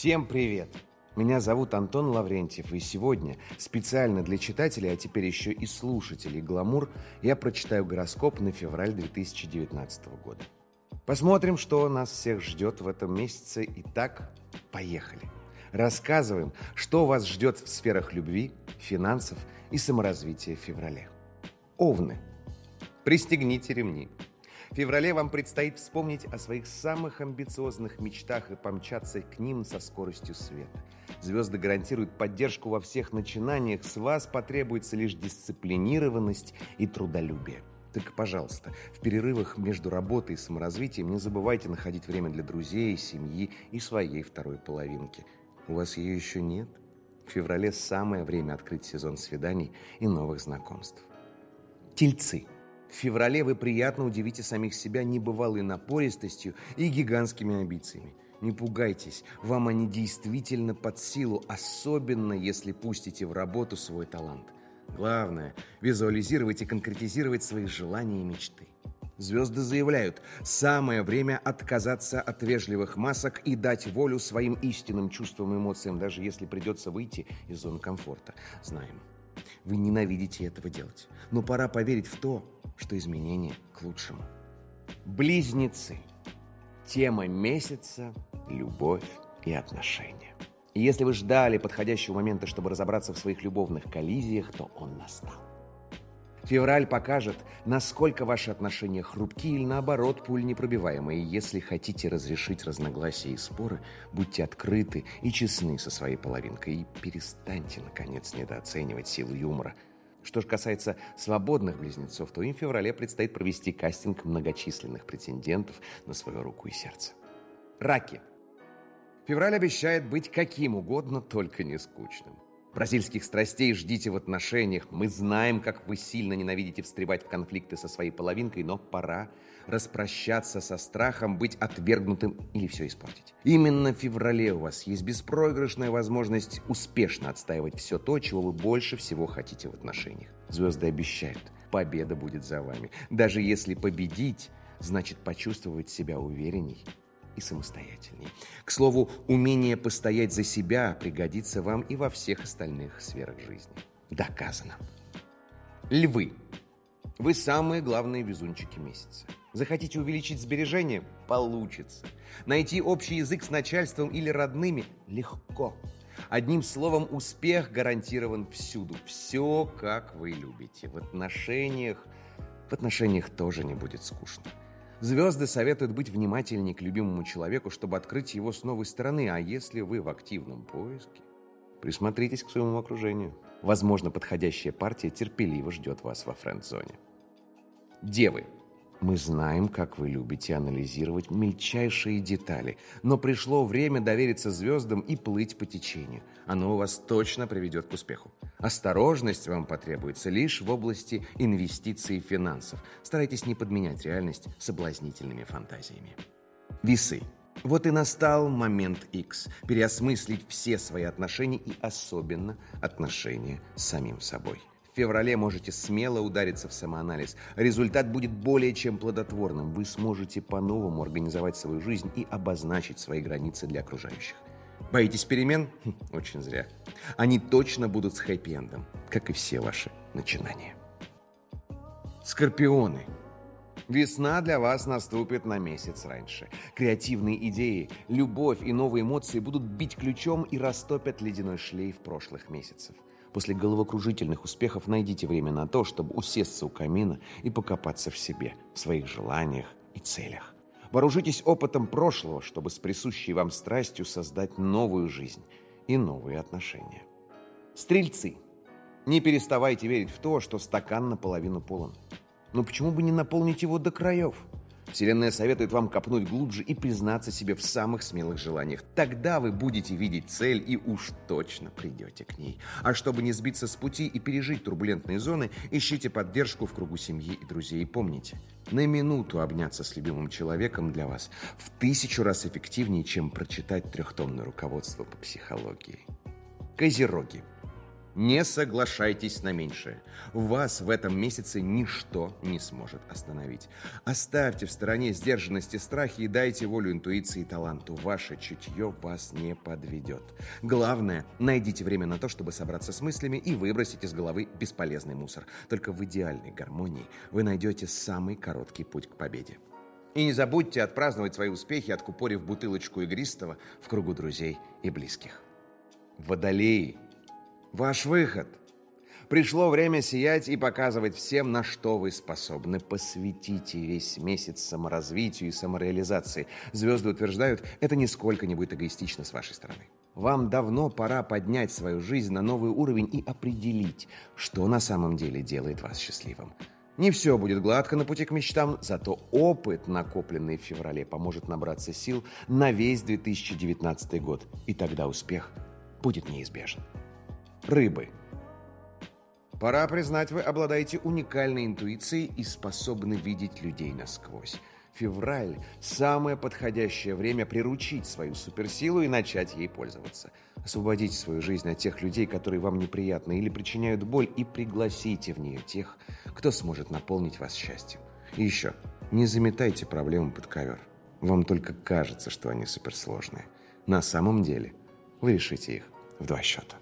Всем привет! Меня зовут Антон Лаврентьев, и сегодня специально для читателей, а теперь еще и слушателей «Гламур» я прочитаю гороскоп на февраль 2019 года. Посмотрим, что нас всех ждет в этом месяце. Итак, поехали! Рассказываем, что вас ждет в сферах любви, финансов и саморазвития в феврале. Овны. Пристегните ремни. В феврале вам предстоит вспомнить о своих самых амбициозных мечтах и помчаться к ним со скоростью света. Звезды гарантируют поддержку во всех начинаниях, с вас потребуется лишь дисциплинированность и трудолюбие. Так, пожалуйста, в перерывах между работой и саморазвитием не забывайте находить время для друзей, семьи и своей второй половинки. У вас ее еще нет? В феврале самое время открыть сезон свиданий и новых знакомств. Тельцы – в феврале вы приятно удивите самих себя небывалой напористостью и гигантскими амбициями. Не пугайтесь, вам они действительно под силу, особенно если пустите в работу свой талант. Главное – визуализировать и конкретизировать свои желания и мечты. Звезды заявляют, самое время отказаться от вежливых масок и дать волю своим истинным чувствам и эмоциям, даже если придется выйти из зоны комфорта. Знаем, вы ненавидите этого делать. Но пора поверить в то, что изменения к лучшему. Близнецы. Тема месяца – любовь и отношения. И если вы ждали подходящего момента, чтобы разобраться в своих любовных коллизиях, то он настал. Февраль покажет, насколько ваши отношения хрупки или наоборот пуль непробиваемые. Если хотите разрешить разногласия и споры, будьте открыты и честны со своей половинкой и перестаньте, наконец, недооценивать силу юмора. Что же касается свободных близнецов, то им в феврале предстоит провести кастинг многочисленных претендентов на свою руку и сердце. Раки. Февраль обещает быть каким угодно, только не скучным. Бразильских страстей ждите в отношениях. Мы знаем, как вы сильно ненавидите встревать в конфликты со своей половинкой, но пора распрощаться со страхом быть отвергнутым или все испортить. Именно в феврале у вас есть беспроигрышная возможность успешно отстаивать все то, чего вы больше всего хотите в отношениях. Звезды обещают, победа будет за вами. Даже если победить, значит почувствовать себя уверенней и самостоятельней. К слову, умение постоять за себя пригодится вам и во всех остальных сферах жизни. Доказано. Львы. Вы самые главные везунчики месяца. Захотите увеличить сбережения? Получится. Найти общий язык с начальством или родными? Легко. Одним словом, успех гарантирован всюду. Все, как вы любите. В отношениях... В отношениях тоже не будет скучно. Звезды советуют быть внимательнее к любимому человеку, чтобы открыть его с новой стороны. А если вы в активном поиске, присмотритесь к своему окружению. Возможно, подходящая партия терпеливо ждет вас во френд-зоне. Девы. Мы знаем, как вы любите анализировать мельчайшие детали, но пришло время довериться звездам и плыть по течению. Оно вас точно приведет к успеху. Осторожность вам потребуется лишь в области инвестиций и финансов. Старайтесь не подменять реальность соблазнительными фантазиями. Весы. Вот и настал момент X. Переосмыслить все свои отношения и особенно отношения с самим собой. В феврале можете смело удариться в самоанализ. Результат будет более чем плодотворным. Вы сможете по-новому организовать свою жизнь и обозначить свои границы для окружающих. Боитесь перемен? Хм, очень зря. Они точно будут с хэппи-эндом, как и все ваши начинания. Скорпионы. Весна для вас наступит на месяц раньше. Креативные идеи, любовь и новые эмоции будут бить ключом и растопят ледяной шлейф прошлых месяцев. После головокружительных успехов найдите время на то, чтобы усесться у камина и покопаться в себе, в своих желаниях и целях. Вооружитесь опытом прошлого, чтобы с присущей вам страстью создать новую жизнь и новые отношения. Стрельцы, не переставайте верить в то, что стакан наполовину полон. Но почему бы не наполнить его до краев? Вселенная советует вам копнуть глубже и признаться себе в самых смелых желаниях. Тогда вы будете видеть цель и уж точно придете к ней. А чтобы не сбиться с пути и пережить турбулентные зоны, ищите поддержку в кругу семьи и друзей. И помните, на минуту обняться с любимым человеком для вас в тысячу раз эффективнее, чем прочитать трехтомное руководство по психологии. Козероги. Не соглашайтесь на меньшее. Вас в этом месяце ничто не сможет остановить. Оставьте в стороне сдержанности страхи и дайте волю интуиции и таланту. Ваше чутье вас не подведет. Главное, найдите время на то, чтобы собраться с мыслями и выбросить из головы бесполезный мусор. Только в идеальной гармонии вы найдете самый короткий путь к победе. И не забудьте отпраздновать свои успехи, откупорив бутылочку игристого в кругу друзей и близких. Водолеи – Ваш выход. Пришло время сиять и показывать всем, на что вы способны. Посвятите весь месяц саморазвитию и самореализации. Звезды утверждают, это нисколько не будет эгоистично с вашей стороны. Вам давно пора поднять свою жизнь на новый уровень и определить, что на самом деле делает вас счастливым. Не все будет гладко на пути к мечтам, зато опыт, накопленный в феврале, поможет набраться сил на весь 2019 год. И тогда успех будет неизбежен рыбы. Пора признать, вы обладаете уникальной интуицией и способны видеть людей насквозь. Февраль – самое подходящее время приручить свою суперсилу и начать ей пользоваться. Освободите свою жизнь от тех людей, которые вам неприятны или причиняют боль, и пригласите в нее тех, кто сможет наполнить вас счастьем. И еще, не заметайте проблемы под ковер. Вам только кажется, что они суперсложные. На самом деле вы решите их в два счета.